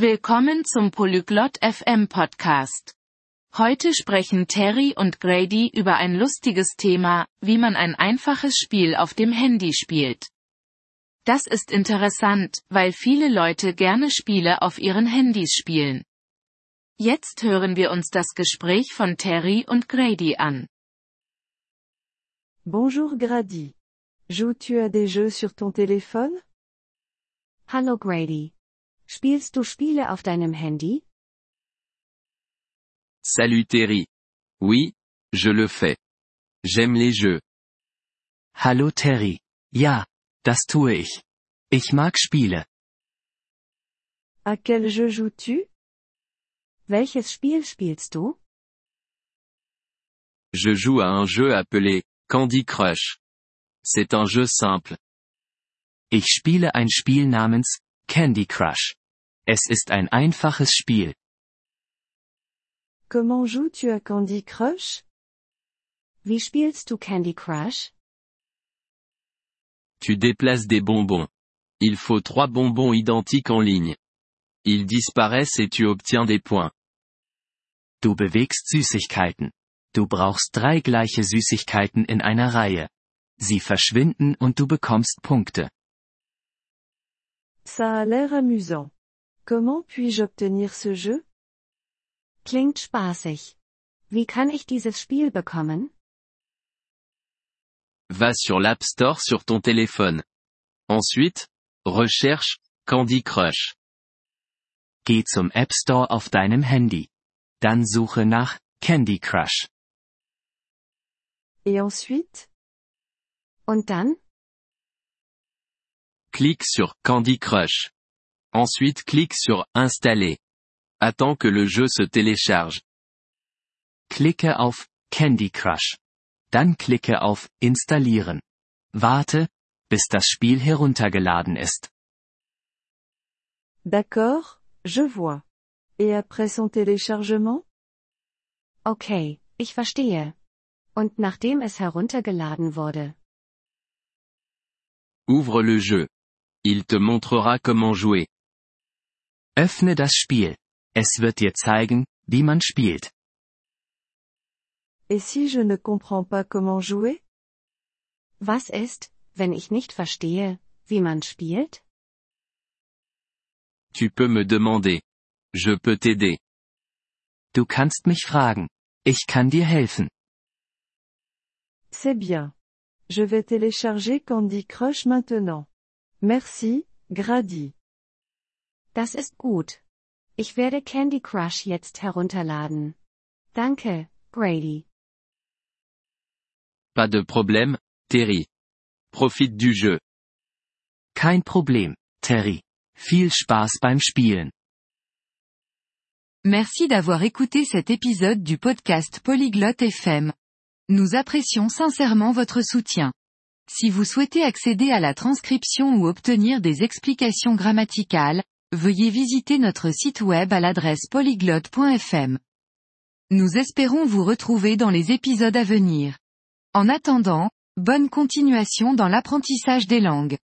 Willkommen zum Polyglot FM Podcast. Heute sprechen Terry und Grady über ein lustiges Thema, wie man ein einfaches Spiel auf dem Handy spielt. Das ist interessant, weil viele Leute gerne Spiele auf ihren Handys spielen. Jetzt hören wir uns das Gespräch von Terry und Grady an. Bonjour Grady. Joues-tu à des jeux sur ton téléphone? Hallo Grady. Spielst du Spiele auf deinem Handy? Salut Terry. Oui, je le fais. J'aime les jeux. Hallo Terry. Ja, das tue ich. Ich mag Spiele. À quel jeu joues-tu? Welches Spiel spielst du? Je joue à un jeu appelé Candy Crush. C'est un jeu simple. Ich spiele ein Spiel namens Candy Crush. Es ist ein einfaches Spiel. Comment joues-tu à Candy Crush? Wie spielst du Candy Crush? Tu déplaces des bonbons. Il faut trois bonbons identiques en ligne. Ils disparaissent et tu obtiens des points. Du bewegst Süßigkeiten. Du brauchst drei gleiche Süßigkeiten in einer Reihe. Sie verschwinden und du bekommst Punkte. Ça a l'air amusant. Comment puis-je obtenir ce jeu? Klingt spaßig. Wie kann ich dieses Spiel bekommen? Va sur l'App Store sur ton téléphone. Ensuite, recherche Candy Crush. Geh zum App Store auf deinem Handy. Dann suche nach Candy Crush. Et ensuite? Und dann? Clique sur Candy Crush. Ensuite clique sur Installer. Attends que le jeu se télécharge. Klicke auf Candy Crush. Dann klicke auf Installieren. Warte, bis das Spiel heruntergeladen ist. D'accord, je vois. Et après son téléchargement? Okay, ich verstehe. Und nachdem es heruntergeladen wurde? Ouvre le jeu. Il te montrera comment jouer. Öffne das Spiel. Es wird dir zeigen, wie man spielt. Et si je ne comprends pas comment jouer? Was ist, wenn ich nicht verstehe, wie man spielt? Tu peux me demander. Je peux t'aider. Du kannst mich fragen. Ich kann dir helfen. C'est bien. Je vais télécharger Candy Crush maintenant. Merci, Grady. Das ist gut. Ich werde Candy Crush jetzt herunterladen. Danke, Grady. Pas de problème, Terry. Profite du jeu. Kein Problem, Terry. Viel Spaß beim Spielen. Merci d'avoir écouté cet épisode du podcast Polyglotte FM. Nous apprécions sincèrement votre soutien. Si vous souhaitez accéder à la transcription ou obtenir des explications grammaticales, veuillez visiter notre site web à l'adresse polyglotte.fm. Nous espérons vous retrouver dans les épisodes à venir. En attendant, bonne continuation dans l'apprentissage des langues.